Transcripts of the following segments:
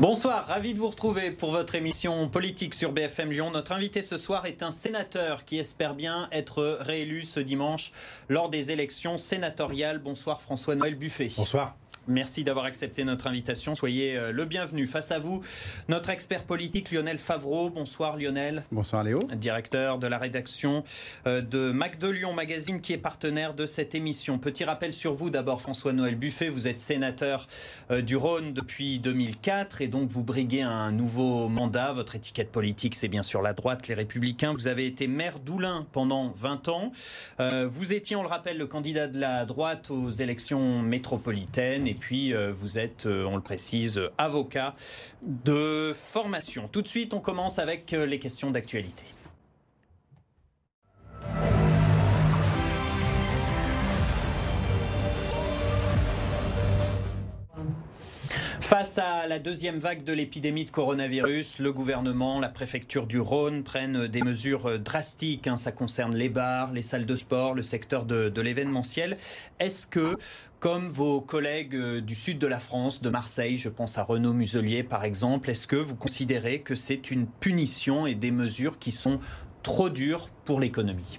Bonsoir, ravi de vous retrouver pour votre émission politique sur BFM Lyon. Notre invité ce soir est un sénateur qui espère bien être réélu ce dimanche lors des élections sénatoriales. Bonsoir François-Noël Buffet. Bonsoir. Merci d'avoir accepté notre invitation. Soyez euh, le bienvenu. Face à vous, notre expert politique Lionel Favreau. Bonsoir Lionel. Bonsoir Léo. Directeur de la rédaction euh, de Mac de Lyon Magazine qui est partenaire de cette émission. Petit rappel sur vous d'abord François-Noël Buffet. Vous êtes sénateur euh, du Rhône depuis 2004 et donc vous briguez un nouveau mandat. Votre étiquette politique c'est bien sûr la droite, les républicains. Vous avez été maire d'Oulin pendant 20 ans. Vous étiez, on le rappelle, le candidat de la droite aux élections métropolitaines et puis euh, vous êtes, euh, on le précise, avocat de formation. Tout de suite, on commence avec euh, les questions d'actualité. Face à la deuxième vague de l'épidémie de coronavirus, le gouvernement, la préfecture du Rhône prennent des mesures drastiques. Hein. Ça concerne les bars, les salles de sport, le secteur de, l'événementiel. Est-ce que, comme vos collègues euh, du sud de la France, de Marseille, je pense à Renaud Muselier par exemple, est-ce que vous considérez que c'est une punition et des mesures qui sont trop dures pour l'économie?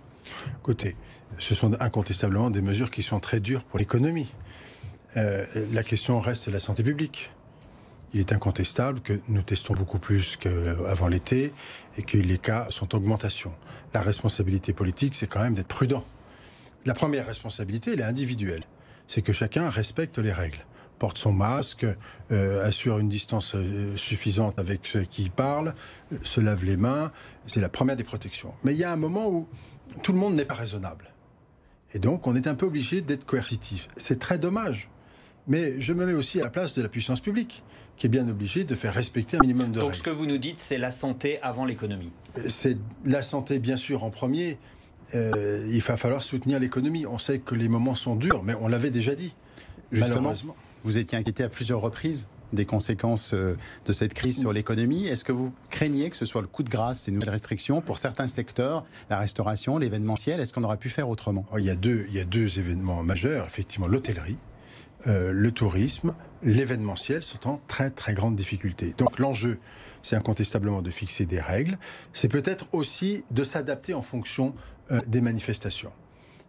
Écoutez, ce sont incontestablement des mesures qui sont très dures pour l'économie. Euh, la question reste la santé publique il est incontestable que nous testons beaucoup plus qu'avant l'été et que les cas sont en augmentation. La responsabilité politique, c'est quand même d'être prudent. La première responsabilité, elle est individuelle. C'est que chacun respecte les règles porte son masque, euh, assure une distance euh, suffisante avec ceux qui parlent, euh, se lave les mains. C'est la première des protections. Mais il y a un moment où tout le monde n'est pas raisonnable. Et donc, on est un peu obligé d'être coercitif. C'est très dommage. Mais je me mets aussi à la place de la puissance publique qui est bien obligé de faire respecter un minimum de Donc ce que vous nous dites, c'est la santé avant l'économie. C'est la santé, bien sûr, en premier. Euh, il va falloir soutenir l'économie. On sait que les moments sont durs, mais on l'avait déjà dit. Justement, vous étiez inquiété à plusieurs reprises des conséquences euh, de cette crise sur l'économie. Est-ce que vous craignez que ce soit le coup de grâce, ces nouvelles restrictions pour certains secteurs, la restauration, l'événementiel? Est-ce qu'on aurait pu faire autrement? Il y, a deux, il y a deux événements majeurs, effectivement, l'hôtellerie, euh, le tourisme, l'événementiel sont en très très grande difficulté. Donc l'enjeu, c'est incontestablement de fixer des règles. C'est peut-être aussi de s'adapter en fonction euh, des manifestations.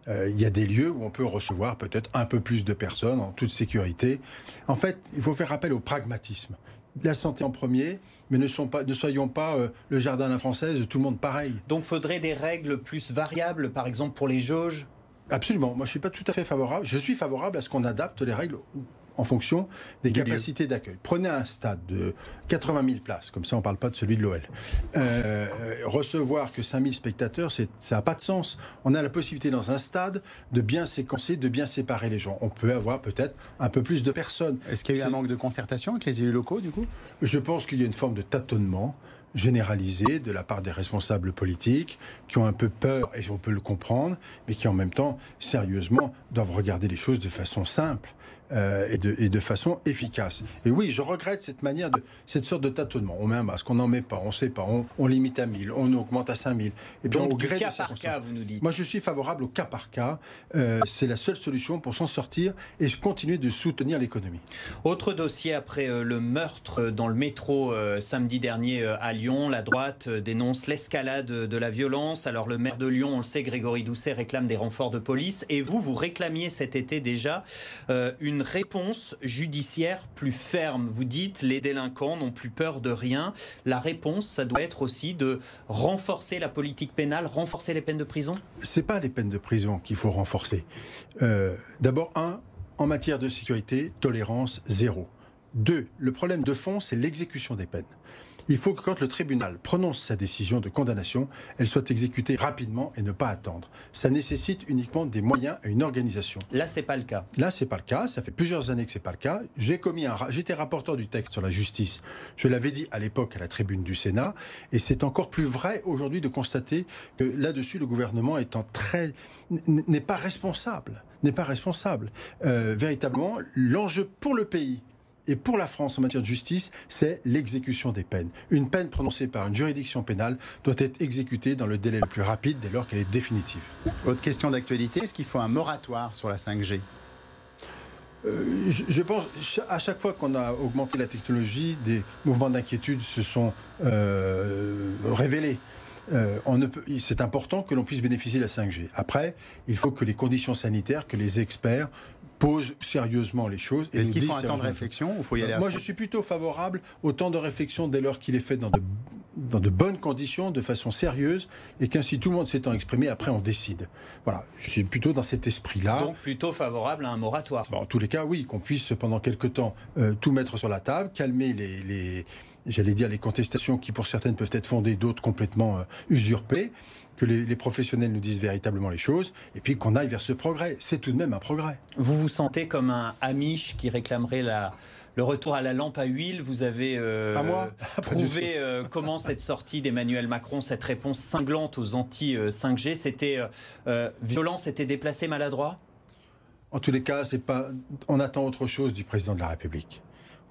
Euh, il y a des lieux où on peut recevoir peut-être un peu plus de personnes en toute sécurité. En fait, il faut faire appel au pragmatisme. La santé en premier, mais ne, soyons pas le jardin à la française, tout le monde pareil. Donc faudrait des règles plus variables, par exemple pour les jauges? Absolument. Moi, je ne suis pas tout à fait favorable. Je suis favorable à ce qu'on adapte les règles en fonction des capacités d'accueil. Prenez un stade de 80 000 places, comme ça on ne parle pas de celui de l'OL. Euh, recevoir que 5 000 spectateurs, ça n'a pas de sens. On a la possibilité dans un stade de bien séquencer, de bien séparer les gens. On peut avoir peut-être un peu plus de personnes. Est-ce qu'il y a eu un manque de concertation avec les élus locaux du coup? Je pense qu'il y a une forme de tâtonnement généralisée de la part des responsables politiques qui ont un peu peur, et on peut le comprendre, mais qui en même temps, sérieusement, doivent regarder les choses de façon simple. Euh, et, de, et, de, façon efficace. Et oui, je regrette cette manière de cette sorte de tâtonnement. On met un masque, on n'en met pas, on ne sait pas, on, on, limite à 1000, on augmente à 5000. Et bien, au gré cas par cas, vous nous dites. Moi, je suis favorable au cas par cas. Euh, c'est la seule solution pour s'en sortir et continuer de soutenir l'économie. Autre dossier après euh, le meurtre dans le métro samedi dernier à Lyon, la droite dénonce l'escalade de la violence. Alors le maire de Lyon, on le sait, Grégory Doucet réclame des renforts de police. Et vous, vous réclamiez cet été déjà une réponse judiciaire plus ferme. Vous dites les délinquants n'ont plus peur de rien. La réponse, ça doit être aussi de renforcer la politique pénale, renforcer les peines de prison? C'est pas les peines de prison qu'il faut renforcer. Euh, D'abord, un, en matière de sécurité, tolérance zéro. Deux, le problème de fond, c'est l'exécution des peines il faut que quand le tribunal prononce sa décision de condamnation, elle soit exécutée rapidement et ne pas attendre. Ça nécessite uniquement des moyens et une organisation. Là, c'est pas le cas. Là, c'est pas le cas. Ça fait plusieurs années que c'est pas le cas. J'ai commis un, j'étais rapporteur du texte sur la justice. Je l'avais dit à l'époque à la tribune du Sénat, et c'est encore plus vrai aujourd'hui de constater que là-dessus, le gouvernement étant très n'est pas responsable, n'est pas responsable. Euh, véritablement, l'enjeu pour le pays et pour la France en matière de justice, c'est l'exécution des peines. Une peine prononcée par une juridiction pénale doit être exécutée dans le délai le plus rapide dès lors qu'elle est définitive. Autre question d'actualité, est-ce qu'il faut un moratoire sur la 5G euh, je, pense, à chaque fois qu'on a augmenté la technologie, des mouvements d'inquiétude se sont euh, révélés. Euh, c'est important que l'on puisse bénéficier de la 5G. Après, il faut que les conditions sanitaires, que les experts posent sérieusement les choses. Est-ce qu'il faut un temps de réflexion ou faut y aller Moi, je suis plutôt favorable au temps de réflexion dès lors qu'il est fait dans de, dans de bonnes conditions, de façon sérieuse, et qu'ainsi tout le monde s'étant exprimé, après on décide. Voilà, je suis plutôt dans cet esprit-là. Donc plutôt favorable à un moratoire. en tous les cas, oui, qu'on puisse pendant quelque temps euh, tout mettre sur la table, calmer les, les j'allais dire les contestations qui pour certaines peuvent être fondées, d'autres complètement euh, usurpées que les, professionnels nous disent véritablement les choses, et puis qu'on aille vers ce progrès. C'est tout de même un progrès. Vous vous sentez comme un Amish qui réclamerait la, le retour à la lampe à huile. Vous avez euh, trouvé euh, comment cette sortie d'Emmanuel Macron, cette réponse cinglante aux anti-5G, c'était euh, violent, c'était déplacé, maladroit? En tous les cas, c'est pas. On attend autre chose du président de la République.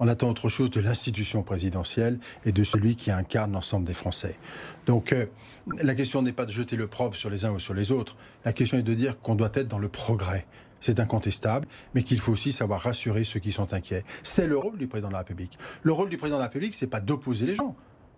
On attend autre chose de l'institution présidentielle et de celui qui incarne l'ensemble des Français. Donc euh, la question n'est pas de jeter le propre sur les uns ou sur les autres. La question est de dire qu'on doit être dans le progrès. C'est incontestable, mais qu'il faut aussi savoir rassurer ceux qui sont inquiets. C'est le rôle du président de la République. Le rôle du président de la République, c'est pas d'opposer les gens.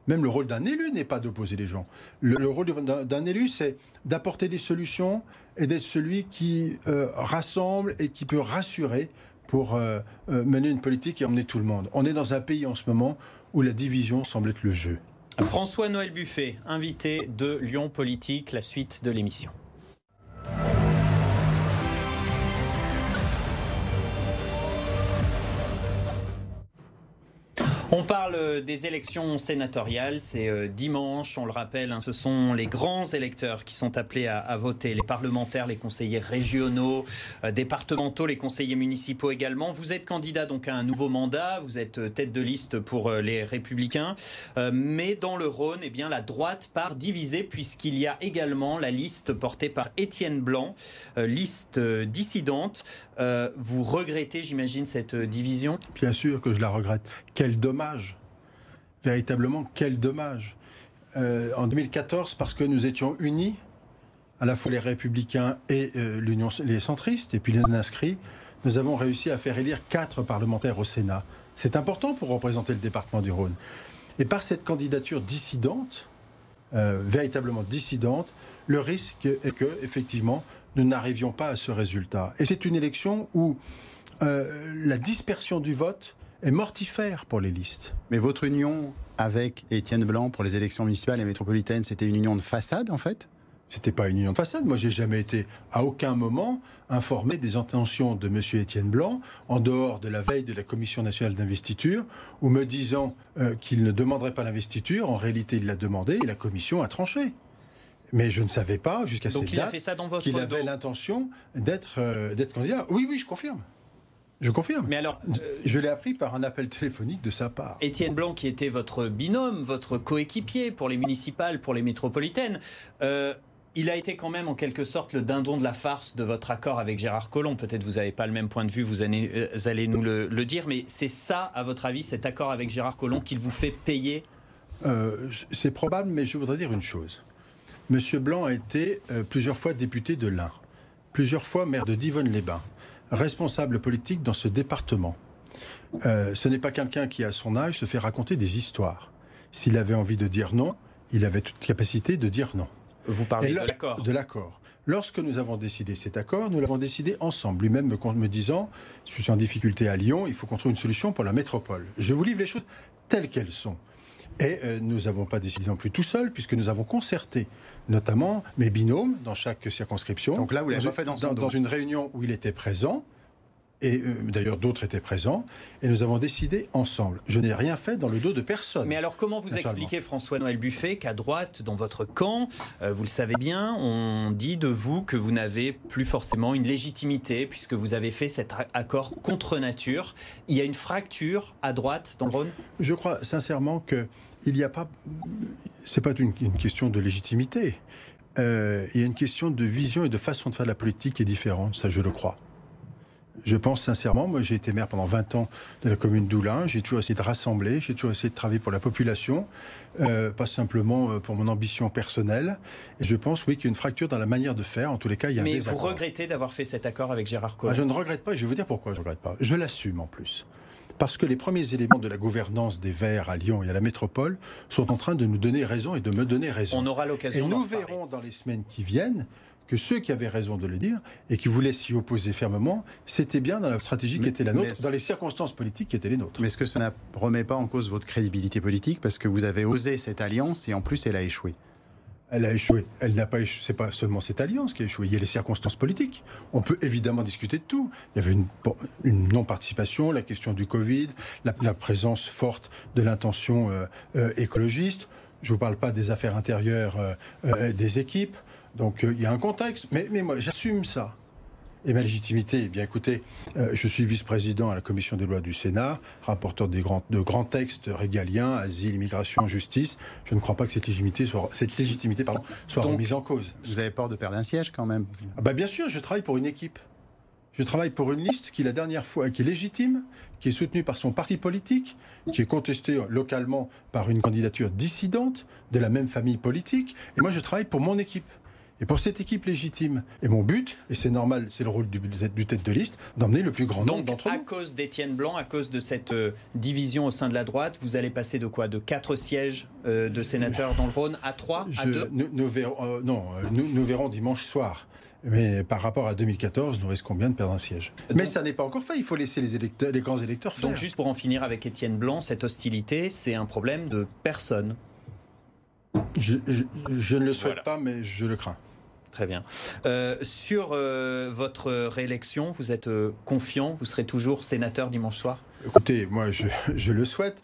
Même le rôle d'un élu n'est pas d'opposer les gens. Le, rôle d'un élu, c'est d'apporter des solutions et d'être celui qui euh, rassemble et qui peut rassurer pour euh, euh, mener une politique et emmener tout le monde. On est dans un pays en ce moment où la division semble être le jeu. François-Noël Buffet, invité de Lyon Politique, la suite de l'émission. On parle des élections sénatoriales, c'est euh, dimanche, on le rappelle, hein, ce sont les grands électeurs qui sont appelés à, voter, les parlementaires, les conseillers régionaux, euh, départementaux, les conseillers municipaux également. Vous êtes candidat donc à un nouveau mandat, vous êtes euh, tête de liste pour les républicains, mais dans le Rhône, eh bien, la droite part divisée puisqu'il y a également la liste portée par Étienne Blanc, liste dissidente. Vous regrettez, j'imagine, cette division? Bien sûr que je la regrette. Quel dommage. Véritablement, quel dommage. Euh, en 2014, parce que nous étions unis, à la fois les républicains et euh, les centristes, et puis les inscrits, nous avons réussi à faire élire quatre parlementaires au Sénat. C'est important pour représenter le département du Rhône. Et par cette candidature dissidente, euh, véritablement dissidente, le risque est que, effectivement, nous n'arrivions pas à ce résultat. Et c'est une élection où la dispersion du vote est mortifère pour les listes. Mais votre union avec Étienne Blanc pour les élections municipales et métropolitaines, c'était une union de façade en fait? C'était pas une union de façade. Moi, j'ai jamais été, à aucun moment, informé des intentions de M. Étienne Blanc, en dehors de la veille de la Commission nationale d'investiture, ou me disant euh, qu'il ne demanderait pas l'investiture. En réalité, il l'a demandé et la Commission a tranché. Mais je ne savais pas, jusqu'à cette date, qu'il avait l'intention d'être euh, candidat. Oui, oui, je confirme. Je confirme. Mais alors, euh, je l'ai appris par un appel téléphonique de sa part. Étienne Blanc, qui était votre binôme, votre coéquipier pour les municipales, pour les métropolitaines, euh, il a été quand même en quelque sorte le dindon de la farce de votre accord avec Gérard Collomb. Peut-être vous n'avez pas le même point de vue, vous allez, euh, nous le, dire, mais c'est ça, à votre avis, cet accord avec Gérard Collomb qu'il vous fait payer? C'est probable, mais je voudrais dire une chose. Monsieur Blanc a été plusieurs fois député de l'Ain, plusieurs fois maire de Divonne-les-Bains responsable politique dans ce département. Euh, ce n'est pas quelqu'un qui, à son âge, se fait raconter des histoires. S'il avait envie de dire non, il avait toute capacité de dire non. Vous parlez de l'accord De l'accord. Lorsque nous avons décidé cet accord, nous l'avons décidé ensemble. Lui-même me, me disant, je suis en difficulté à Lyon, il faut qu'on trouve une solution pour la métropole. Je vous livre les choses telles qu'elles sont. Et euh, nous n'avons pas décidé non plus tout seul, puisque nous avons concerté notamment mes binômes dans chaque circonscription. Donc là, vous l'avez fait dans, dans une réunion où il était présent et euh, d'ailleurs d'autres étaient présents, et nous avons décidé ensemble. Je n'ai rien fait dans le dos de personne. Mais alors comment vous expliquez, François-Noël Buffet, qu'à droite, dans votre camp, euh, vous le savez bien, on dit de vous que vous n'avez plus forcément une légitimité, puisque vous avez fait cet accord contre nature. Il y a une fracture à droite dans le Rhône? Je crois sincèrement que il n'y a pas... C'est pas une, question de légitimité. Euh, il y a une question de vision et de façon de faire de la politique qui est différente, ça je le crois. Je pense sincèrement, moi j'ai été maire pendant 20 ans de la commune d'Oulin, j'ai toujours essayé de rassembler, j'ai toujours essayé de travailler pour la population, euh, pas simplement euh, pour mon ambition personnelle. Et je pense, oui, qu'il y a une fracture dans la manière de faire. En tous les cas, il y a Mais un vous regrettez d'avoir fait cet accord avec Gérard Collomb ah, Je ne regrette pas, et je vais vous dire pourquoi je ne regrette pas. Je l'assume en plus. Parce que les premiers éléments de la gouvernance des Verts à Lyon et à la métropole sont en train de nous donner raison et de me donner raison. On aura l'occasion Et nous verrons dans les semaines qui viennent que ceux qui avaient raison de le dire et qui voulaient s'y opposer fermement, c'était bien dans la stratégie qui était la nôtre, dans les circonstances politiques qui étaient les nôtres. Mais est-ce que ça ne remet pas en cause votre crédibilité politique parce que vous avez osé cette alliance et en plus elle a échoué? Elle a échoué. Elle n'a pas échoué. C'est pas seulement cette alliance qui a échoué. Il y a les circonstances politiques. On peut évidemment discuter de tout. Il y avait une, une non-participation, la question du Covid, la, présence forte de l'intention euh, euh, écologiste. Je vous parle pas des affaires intérieures euh, des équipes. Donc il y a un contexte. Mais, mais moi, j'assume ça. Et ma légitimité, eh bien écoutez, euh, je suis vice-président à la commission des lois du Sénat, rapporteur des grands, de grands textes régaliens, asile, immigration, justice. Je ne crois pas que cette légitimité soit, cette légitimité, pardon, soit remise en cause. Vous avez peur de perdre un siège quand même? Ah bah Bien sûr, je travaille pour une équipe. Je travaille pour une liste qui, la dernière fois, qui est légitime, qui est soutenue par son parti politique, qui est contestée localement par une candidature dissidente de la même famille politique. Et moi, je travaille pour mon équipe. Et pour cette équipe légitime, et mon but, et c'est normal, c'est le rôle du, du, tête de liste, d'emmener le plus grand nombre d'entre nous. à cause d'Étienne Blanc, à cause de cette euh, division au sein de la droite, vous allez passer de quoi? De 4 sièges euh, de sénateurs dans le Rhône à 3 À 2 nous, verrons, euh, Non, nous, verrons dimanche soir. Mais par rapport à 2014, nous risquons bien de perdre un siège. Mais ça n'est pas encore fait. Il faut laisser les, électeurs, les grands électeurs faire. Donc, juste pour en finir avec Étienne Blanc, cette hostilité, c'est un problème de personne. Je, ne le souhaite pas, mais je le crains. Très bien. Euh, sur euh, votre réélection, vous êtes euh, confiant Vous serez toujours sénateur dimanche soir? Écoutez, moi, je, le souhaite.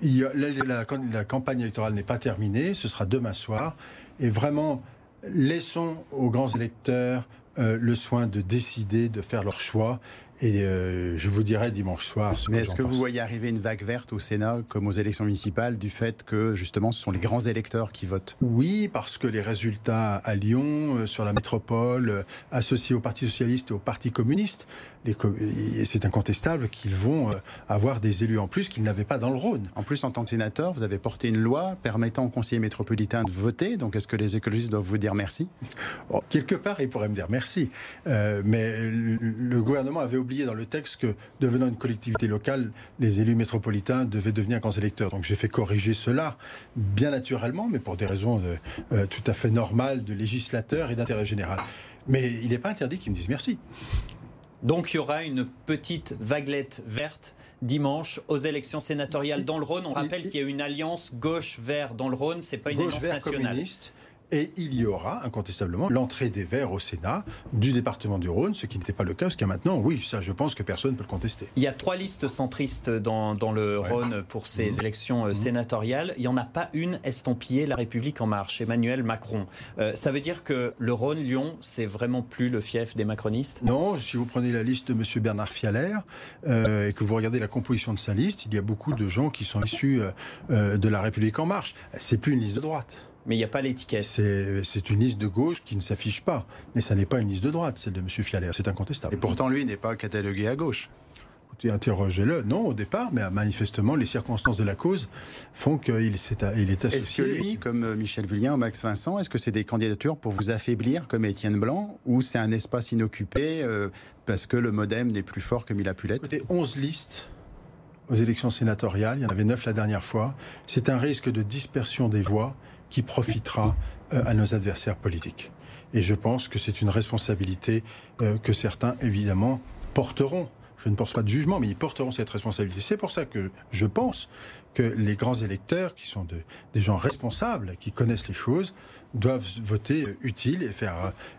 Il la, la, campagne électorale n'est pas terminée. Ce sera demain soir. Et vraiment, laissons aux grands électeurs le soin de décider, de faire leur choix. Et euh, je vous dirai dimanche soir. Ce Mais est-ce que vous voyez arriver une vague verte au Sénat, comme aux élections municipales, du fait que justement ce sont les grands électeurs qui votent? Oui, parce que les résultats à Lyon, euh, sur la métropole, euh, associés au Parti socialiste et au Parti communiste, c'est incontestable qu'ils vont avoir des élus en plus qu'ils n'avaient pas dans le Rhône. En plus, en tant que sénateur, vous avez porté une loi permettant aux conseillers métropolitains de voter. Donc, est-ce que les écologistes doivent vous dire merci? Quelque part, ils pourraient me dire merci. mais le gouvernement avait oublié dans le texte que, devenant une collectivité locale, les élus métropolitains devaient devenir grands électeurs. Donc j'ai fait corriger cela, bien naturellement, mais pour des raisons euh, tout à fait normales de législateurs et d'intérêt général. Mais il n'est pas interdit qu'ils me disent merci. Donc il y aura une petite vaguelette verte dimanche aux élections sénatoriales dans le Rhône. On rappelle qu'il y a une alliance gauche-vert dans le Rhône, c'est pas une alliance nationale. Communiste et il y aura incontestablement l'entrée des Verts au Sénat du département du Rhône, ce qui n'était pas le cas jusqu'à maintenant. Oui, ça, je pense que personne ne peut le contester. Il y a trois listes centristes dans, dans le Rhône pour ces mmh. élections euh, mmh. sénatoriales. Il n'y en a pas une estampillée La République en marche, Emmanuel Macron. Euh, ça veut dire que le Rhône, Lyon, c'est vraiment plus le fief des macronistes? Non, si vous prenez la liste de M. Bernard Fialer euh, et que vous regardez la composition de sa liste, il y a beaucoup de gens qui sont issus de La République en marche. C'est plus une liste de droite. Mais il n'y a pas l'étiquette. C'est une liste de gauche qui ne s'affiche pas. Mais ça n'est pas une liste de droite, celle de M. Fialer. C'est incontestable. Et pourtant, lui n'est pas catalogué à gauche. Écoutez, interrogez-le. Non, au départ, mais manifestement, les circonstances de la cause font qu'il il est associé. Est-ce que lui, comme euh, Michel Vullien ou Max Vincent, est-ce que c'est des candidatures pour vous affaiblir, comme Étienne Blanc, ou c'est un espace inoccupé euh, parce que le modem n'est plus fort comme il a pu l'être? Écoutez, 11 listes aux élections sénatoriales, il y en avait 9 la dernière fois. C'est un risque de dispersion des voix qui profitera euh, à nos adversaires politiques. Et je pense que c'est une responsabilité euh, que certains, évidemment, porteront. Je ne porte pas de jugement, mais ils porteront cette responsabilité. C'est pour ça que je pense que les grands électeurs, qui sont des gens responsables, qui connaissent les choses, doivent voter utile et faire.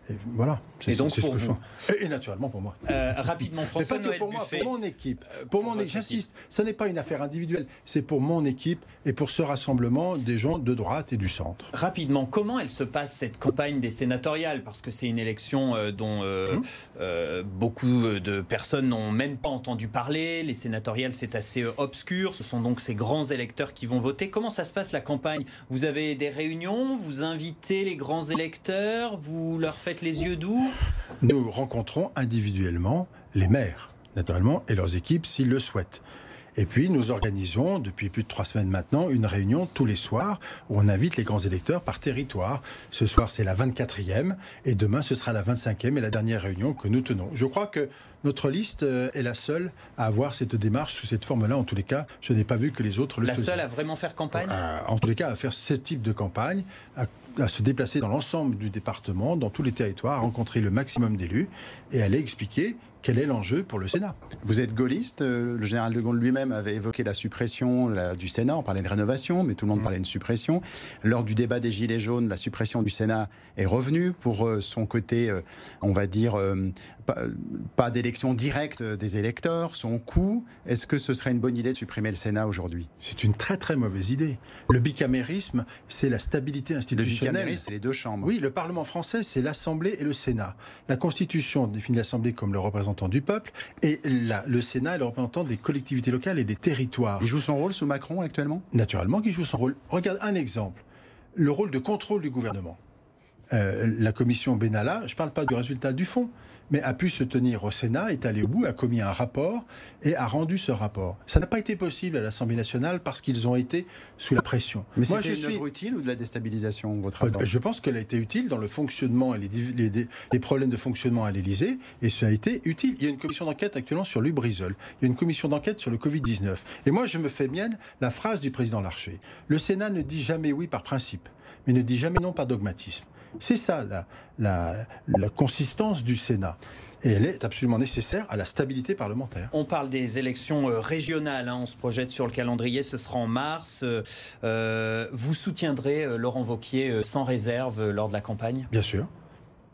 Euh, voilà. Et donc pour vous. Et, naturellement pour moi. Euh, rapidement, François Mais pas que pour moi, pour mon équipe. Euh, pour, mon j'insiste, ce n'est pas une affaire individuelle, c'est pour mon équipe et pour ce rassemblement des gens de droite et du centre. Rapidement, comment elle se passe cette campagne des sénatoriales? Parce que c'est une élection dont hum. beaucoup de personnes n'ont même pas entendu parler. Les sénatoriales, c'est assez obscur. Ce sont donc ces grands électeurs qui vont voter. Comment ça se passe la campagne? Vous avez des réunions, vous invitez les grands électeurs, vous leur faites les yeux doux? Nous rencontrons individuellement les maires, naturellement, et leurs équipes s'ils le souhaitent. Et puis, nous organisons, depuis plus de trois semaines maintenant, une réunion tous les soirs où on invite les grands électeurs par territoire. Ce soir, c'est la 24e et demain, ce sera la 25e et la dernière réunion que nous tenons. Je crois que notre liste euh, est la seule à avoir cette démarche sous cette forme-là. En tous les cas, je n'ai pas vu que les autres le La faisaient. seule à vraiment faire campagne? En tous les cas, à faire ce type de campagne, à, à se déplacer dans l'ensemble du département, dans tous les territoires, à rencontrer le maximum d'élus et aller expliquer quel est l'enjeu pour le Sénat. Vous êtes gaulliste. euh, Le général de Gaulle lui-même avait évoqué la suppression la- du Sénat. On parlait de rénovation, mais tout le monde parlait de suppression. Lors du débat des Gilets jaunes, la suppression du Sénat est revenue pour euh, son côté, euh, on va dire, euh, pas, pas d'élection directe des électeurs, son coût. Est-ce que ce serait une bonne idée de supprimer le Sénat aujourd'hui? C'est une très très mauvaise idée. Le bicamérisme, c'est la stabilité Le institutionnelle. bicamérisme, c'est les deux chambres. Oui, le Parlement français, c'est l'Assemblée et le Sénat. La Constitution définit l'Assemblée comme le représentant du peuple et la- le Sénat est le représentant des collectivités locales et des territoires. Il joue son rôle sous Macron actuellement? Naturellement, qui joue son rôle. Regarde un exemple. Le rôle de contrôle du gouvernement. Euh, la commission Benalla, je ne parle pas du résultat du fond, mais a pu se tenir au Sénat, est allé au bout, a commis un rapport et a rendu ce rapport. Ça n'a pas été possible à l'Assemblée nationale parce qu'ils ont été sous la pression. Mais Moi, c'était je une suis œuvre utile ou de la déstabilisation, votre rapport Je pense qu'elle a été utile dans le fonctionnement et les problèmes de fonctionnement à l'Élysée, et ça a été utile. Il y a une commission d'enquête actuellement sur Lubrizol. Il y a une commission d'enquête sur le Covid-19. Et moi, je me fais mienne la phrase du président Larcher. Le Sénat ne dit jamais oui par principe, mais ne dit jamais non par dogmatisme. C'est ça la, la, la consistance du Sénat. Et elle est absolument nécessaire à la stabilité parlementaire. On parle des élections euh, régionales, hein, on se projette sur le calendrier, ce sera en mars. Euh, euh, vous soutiendrez euh, Laurent Vauquier sans réserve lors de la campagne? Bien sûr.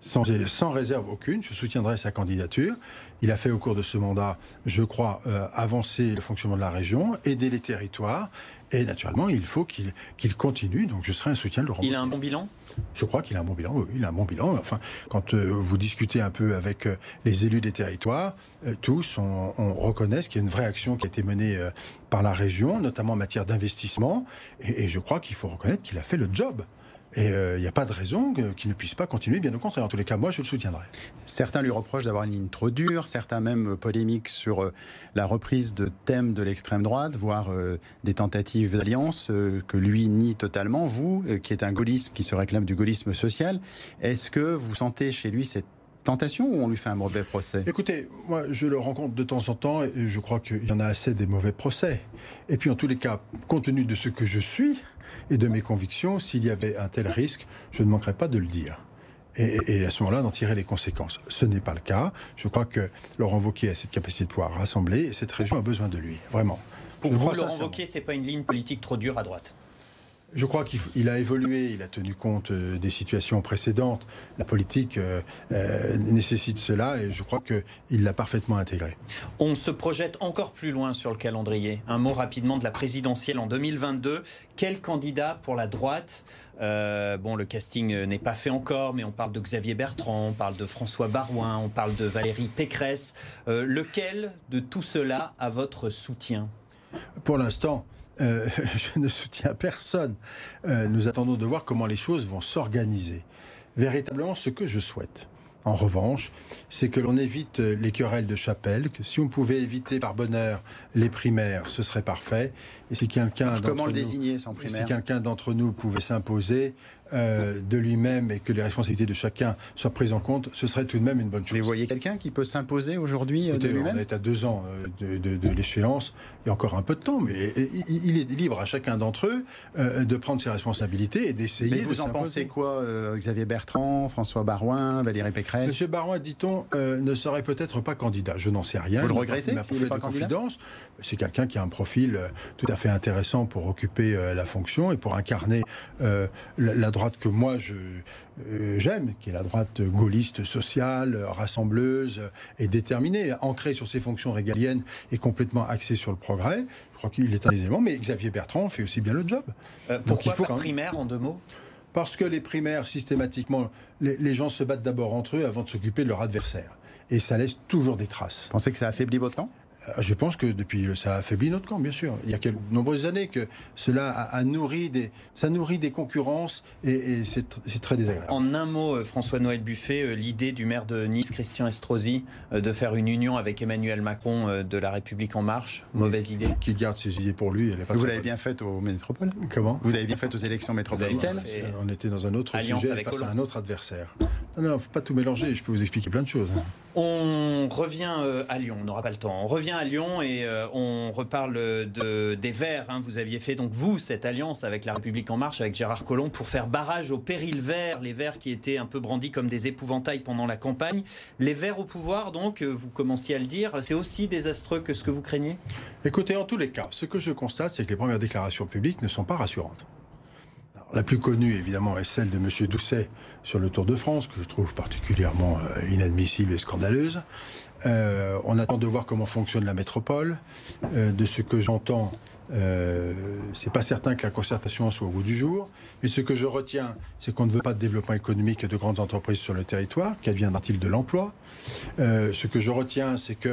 Sans, sans réserve aucune, je soutiendrai sa candidature. Il a fait au cours de ce mandat, je crois, euh, avancer le fonctionnement de la région, aider les territoires. Et naturellement, il faut qu'il continue. Donc je serai un soutien de Laurent Il a un bon bilan? Je crois qu'il a un bon bilan. Oui, il a un bon bilan. Enfin, quand euh, vous discutez un peu avec euh, les élus des territoires, euh, tous on, on reconnaît qu'il y a une vraie action qui a été menée par la région, notamment en matière d'investissement. Et, et je crois qu'il faut reconnaître qu'il a fait le job. Et euh, il n'y a pas de raison qu'il ne puisse pas continuer. Bien au contraire, en tous les cas, moi, je le soutiendrai. Certains lui reprochent d'avoir une ligne trop dure, certains même euh, polémiques sur euh, la reprise de thèmes de l'extrême droite, voire euh, des tentatives d'alliance euh, que lui nie totalement. Vous, euh, qui êtes un gaullisme, qui se réclame du gaullisme social, est-ce que vous sentez chez lui cette tentation ou on lui fait un mauvais procès? Écoutez, moi, je le rencontre de temps en temps et je crois qu'il y en a assez des mauvais procès. Et puis, en tous les cas, compte tenu de ce que je suis et de mes convictions, s'il y avait un tel risque, je ne manquerais pas de le dire. Et, et à ce moment-là, d'en tirer les conséquences. Ce n'est pas le cas. Je crois que Laurent Wauquiez a cette capacité de pouvoir rassembler et cette région a besoin de lui, vraiment. Pour Je vous, Laurent. Wauquiez, c'est pas une ligne politique trop dure à droite? Je crois qu'il a évolué, il a tenu compte euh, des situations précédentes. La politique euh, euh, nécessite cela et je crois qu'il l'a parfaitement intégré. On se projette encore plus loin sur le calendrier. Un mot rapidement de la présidentielle en 2022. Quel candidat pour la droite Bon, le casting n'est pas fait encore, mais on parle de Xavier Bertrand, on parle de François Barouin, on parle de Valérie Pécresse. Lequel de tout cela a votre soutien? Pour l'instant, euh, je ne soutiens personne. Euh, nous attendons de voir comment les choses vont s'organiser. Véritablement, ce que je souhaite, en revanche, c'est que l'on évite les querelles de chapelle, que si on pouvait éviter par bonheur les primaires, ce serait parfait. Et si quelqu'un Comment le désigner sans si primaire quelqu'un d'entre nous pouvait s'imposer euh, de lui-même et que les responsabilités de chacun soient prises en compte, ce serait tout de même une bonne chose. Mais vous voyez quelqu'un qui peut s'imposer aujourd'hui euh, de Écoutez, on lui-même est à deux ans euh, de, de- de l'échéance. Il y a encore un peu de temps, mais il, il est libre à chacun d'entre eux euh, de prendre ses responsabilités et d'essayer Mais de vous en pensez quoi Xavier Bertrand, François Barouin, Valérie Pécresse Monsieur Barouin, dit-on, ne serait peut-être pas candidat. Je n'en sais rien. Vous le regrettez m'a n'est pas de confidence. C'est quelqu'un qui a un profil tout à fait intéressant pour occuper euh, la fonction et pour incarner euh, la, la droite que moi je euh, j'aime, qui est la droite gaulliste sociale, rassembleuse et déterminée, ancrée sur ses fonctions régaliennes et complètement axée sur le progrès. Je crois qu'il est un des éléments. Mais Xavier Bertrand fait aussi bien le job. Euh, Donc, Pourquoi il faut pas quand même- primaire en deux mots? Parce que les primaires, systématiquement, les, les gens se battent d'abord entre eux avant de s'occuper de leur adversaire. Et ça laisse toujours des traces. Vous pensez que ça affaiblit votre camp? Je pense que depuis, ça a affaibli notre camp, bien sûr. Il y a de nombreuses années que cela a, nourri des, ça nourrit des concurrences et, c'est très désagréable. En un mot, euh, François-Noël Buffet, euh, l'idée du maire de Nice, Christian Estrosi, euh, de faire une union avec Emmanuel Macron de La République En Marche, mauvaise idée. Qui garde ses idées pour lui. Elle est pas Vous l'avez bien faite aux métropoles Comment? Vous l'avez bien faite aux élections métropolitaines On était dans un autre sujet face à un autre adversaire. Non, non, faut pas tout mélanger. Je peux vous expliquer plein de choses. On revient euh, à Lyon, on n'aura pas le temps. On revient à Lyon et euh, on reparle de, des Verts. Hein. Vous aviez fait donc vous cette alliance avec la République en marche, avec Gérard Collomb, pour faire barrage au péril vert, les Verts qui étaient un peu brandis comme des épouvantails pendant la campagne. Les Verts au pouvoir, donc, euh, vous commenciez à le dire, c'est aussi désastreux que ce que vous craignez? Écoutez, en tous les cas, ce que je constate, c'est que les premières déclarations publiques ne sont pas rassurantes la plus connue, évidemment, est celle de M. Doucet sur le Tour de France, que je trouve particulièrement euh, inadmissible et scandaleuse. Euh, on attend de voir comment fonctionne la métropole. Euh, de ce que j'entends, euh, c'est pas certain que la concertation soit au bout du jour. Mais ce que je retiens, c'est qu'on ne veut pas de développement économique et de grandes entreprises sur le territoire. Qu'adviendra-t-il de l'emploi Ce que je retiens, c'est que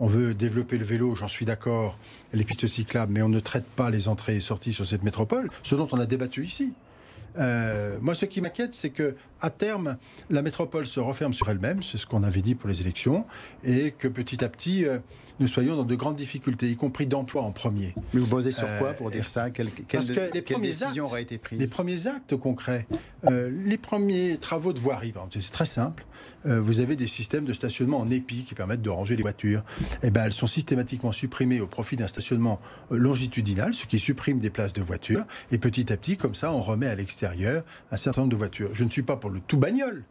on veut développer le vélo, j'en suis d'accord, les pistes cyclables, mais on ne traite pas les entrées et sorties sur cette métropole, ce dont on a débattu ici. Euh, moi, ce qui m'inquiète, c'est que à terme, la métropole se referme sur elle-même, c'est ce qu'on avait dit pour les élections, et que petit à petit, euh, nous soyons dans de grandes difficultés, y compris d'emploi en premier. Mais vous posez sur quoi pour dire ça? Quelle, Parce que les premiers décision aura été prise? Les premiers actes concrets, euh, les premiers travaux de voirie, c'est très simple. vous avez des systèmes de stationnement en épi qui permettent de ranger les voitures. Eh ben, elles sont systématiquement supprimées au profit d'un stationnement longitudinal, ce qui supprime des places de voitures. Et petit à petit, comme ça, on remet à l'extérieur un certain nombre de voitures. Je ne suis pas pour le tout bagnole.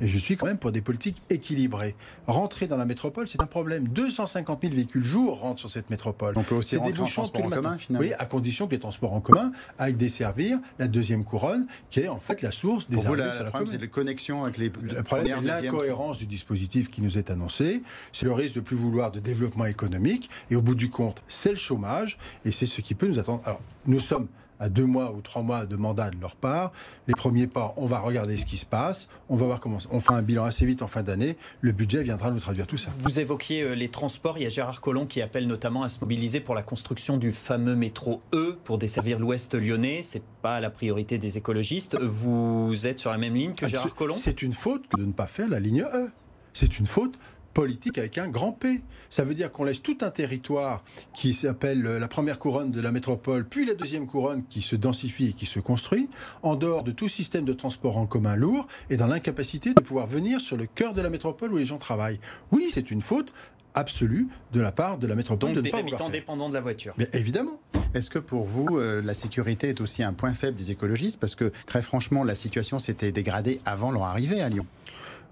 Et je suis quand même pour des politiques équilibrées. Rentrer dans la métropole, c'est un problème. 250 000 véhicules jour rentrent sur cette métropole. On peut aussi rentrer en transport en commun, finalement. Oui, à condition que les transports en commun aillent desservir la deuxième couronne, qui est en fait la source des Pour le problème, c'est la connexion avec les. Le problème, c'est l'incohérence du dispositif qui nous est annoncé. C'est le risque de plus vouloir de développement économique. Et au bout du compte, c'est le chômage. Et c'est ce qui peut nous attendre. Alors, nous sommes à deux mois ou trois mois de mandat de leur part. Les premiers pas, on va regarder ce qui se passe, on va voir comment. On fera un bilan assez vite en fin d'année. Le budget viendra nous traduire tout ça. Vous évoquiez euh, les transports. Il y a Gérard Collomb qui appelle notamment à se mobiliser pour la construction du fameux métro E pour desservir l'Ouest lyonnais. C'est pas la priorité des écologistes. Vous êtes sur la même ligne que Gérard Collomb? C'est une faute que de ne pas faire la ligne E. C'est une faute politique avec un grand P. Ça veut dire qu'on laisse tout un territoire qui s'appelle la première couronne de la métropole, puis la deuxième couronne qui se densifie et qui se construit, en dehors de tout système de transport en commun lourd et dans l'incapacité de pouvoir venir sur le cœur de la métropole où les gens travaillent. Oui, c'est une faute absolue de la part de la métropole Donc de des habitants dépendants de la voiture. Mais évidemment. Est-ce que pour vous, euh, la sécurité est aussi un point faible des écologistes? Parce que très franchement, la situation s'était dégradée avant leur arrivée à Lyon.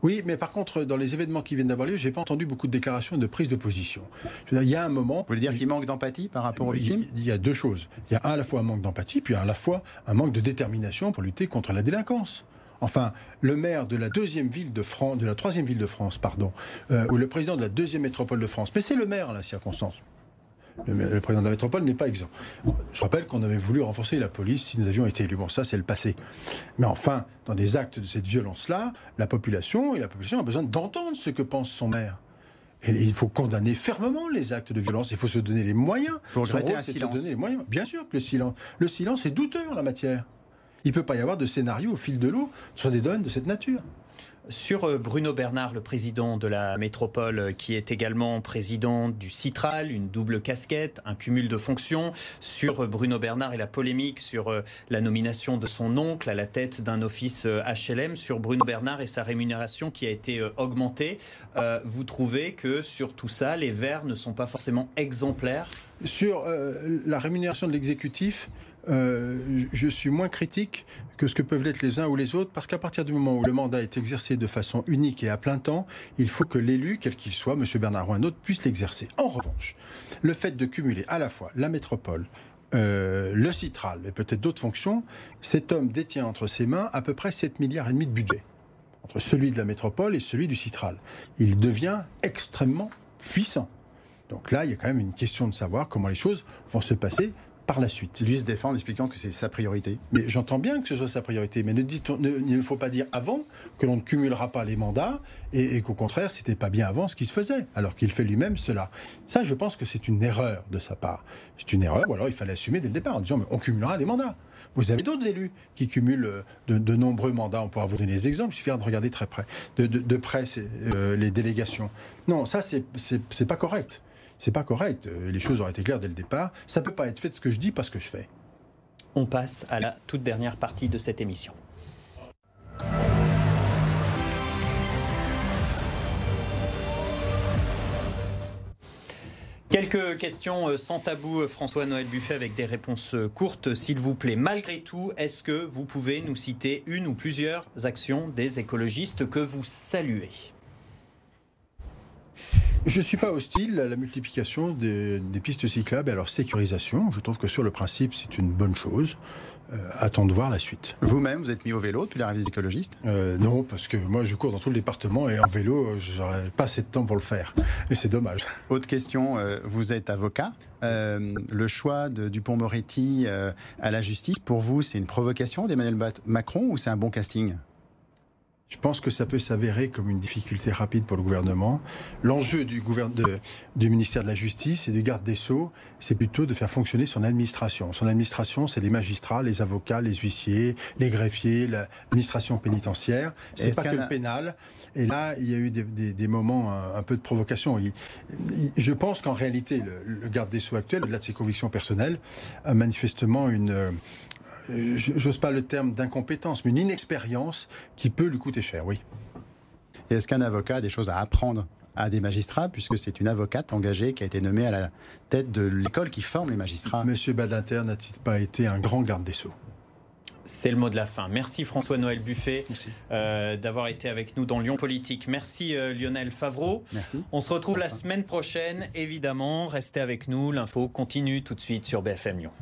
Oui, mais par contre, dans les événements qui viennent d'avoir lieu, j'ai pas entendu beaucoup de déclarations et de prises de position. il y a un moment. Vous voulez dire qu'il manque d'empathie par rapport aux victimes? Il y a deux choses. Il y a à la fois un manque d'empathie, puis à la fois un manque de détermination pour lutter contre la délinquance. Enfin, le maire de la deuxième ville de France, de la troisième ville de France, pardon, euh, ou le président de la deuxième métropole de France, mais c'est le maire en la circonstance. Le, président de la métropole n'est pas exempt. Je rappelle qu'on avait voulu renforcer la police si nous avions été élus. Bon, ça, c'est le passé. Mais enfin, dans des actes de cette violence-là, la population et la population a besoin d'entendre ce que pense son maire. Et il faut condamner fermement les actes de violence. Il faut se donner les moyens. Pour son rôle, c'est de donner les moyens. Bien sûr que le silence, le silence est douteux en la matière. Il ne peut pas y avoir de scénario au fil de l'eau sur des domaines de cette nature. Sur euh, Bruno Bernard, le président de la métropole, euh, qui est également président du Citral, une double casquette, un cumul de fonctions. Sur euh, Bruno Bernard et la polémique sur la nomination de son oncle à la tête d'un office HLM. Sur Bruno Bernard et sa rémunération qui a été augmentée. vous trouvez que sur tout ça, les Verts ne sont pas forcément exemplaires? Sur la rémunération de l'exécutif, euh, je suis moins critique que ce que peuvent l'être les uns ou les autres, parce qu'à partir du moment où le mandat est exercé de façon unique et à plein temps, il faut que l'élu, quel qu'il soit, M. Bernard ou un autre, puisse l'exercer. En revanche, le fait de cumuler à la fois la métropole, euh, le citral et peut-être d'autres fonctions, cet homme détient entre ses mains à peu près 7 milliards et demi de budget entre celui de la métropole et celui du citral. Il devient extrêmement puissant. Donc là, il y a quand même une question de savoir comment les choses vont se passer par la suite. Lui se défend en expliquant que c'est sa priorité. Mais j'entends bien que ce soit sa priorité, mais ne dit il ne faut pas dire avant que l'on ne cumulera pas les mandats et, qu'au contraire, c'était pas bien avant ce qui se faisait, alors qu'il fait lui-même cela. Ça, je pense que c'est une erreur de sa part. C'est une erreur, ou alors il fallait assumer dès le départ en disant mais on cumulera les mandats. Vous avez d'autres élus qui cumulent euh, de, nombreux mandats. On pourra vous donner des exemples. Il suffit de regarder très près, de, près euh, les délégations. Non, ça, c'est pas correct. C'est pas correct. Euh, les choses auraient été claires dès le départ. Ça peut pas être fait de ce que je dis parce que je fais. On passe à la toute dernière partie de cette émission. Quelques questions euh, sans tabou, euh, François-Noël Buffet, avec des réponses courtes, s'il vous plaît. Malgré tout, est-ce que vous pouvez nous citer une ou plusieurs actions des écologistes que vous saluez? Je ne suis pas hostile à la multiplication des, pistes cyclables et à leur sécurisation. Je trouve que sur le principe, c'est une bonne chose. Euh, attends de voir la suite. Vous-même, vous êtes mis au vélo depuis l'arrivée des écologistes euh, Non, parce que moi je cours dans tout le département et en vélo, j'aurais pas assez de temps pour le faire. Et c'est dommage. Autre question, euh, vous êtes avocat. le choix de Dupont-Moretti à la justice, pour vous, c'est une provocation d'Emmanuel Macron ou c'est un bon casting? Je pense que ça peut s'avérer comme une difficulté rapide pour le gouvernement. L'enjeu du, du ministère de la Justice et du garde des Sceaux, c'est plutôt de faire fonctionner son administration. Son administration, c'est les magistrats, les avocats, les huissiers, les greffiers, l'administration pénitentiaire. C'est pas que le pénal. Et là, il y a eu des, moments un, peu de provocation. je pense qu'en réalité, le, le, garde des Sceaux actuel, au-delà de ses convictions personnelles, a manifestement une, j'ose pas le terme d'incompétence, mais une inexpérience qui peut lui coûter cher, oui. Et est-ce qu'un avocat a des choses à apprendre à des magistrats, puisque c'est une avocate engagée qui a été nommée à la tête de l'école qui forme les magistrats? Monsieur Badinter n'a-t-il pas été un grand garde des Sceaux? C'est le mot de la fin. Merci François-Noël Buffet euh, d'avoir été avec nous dans Lyon Politique. Merci euh, Lionel Favreau. Merci. On se retrouve la semaine prochaine, évidemment. Restez avec nous. L'info continue tout de suite sur BFM Lyon.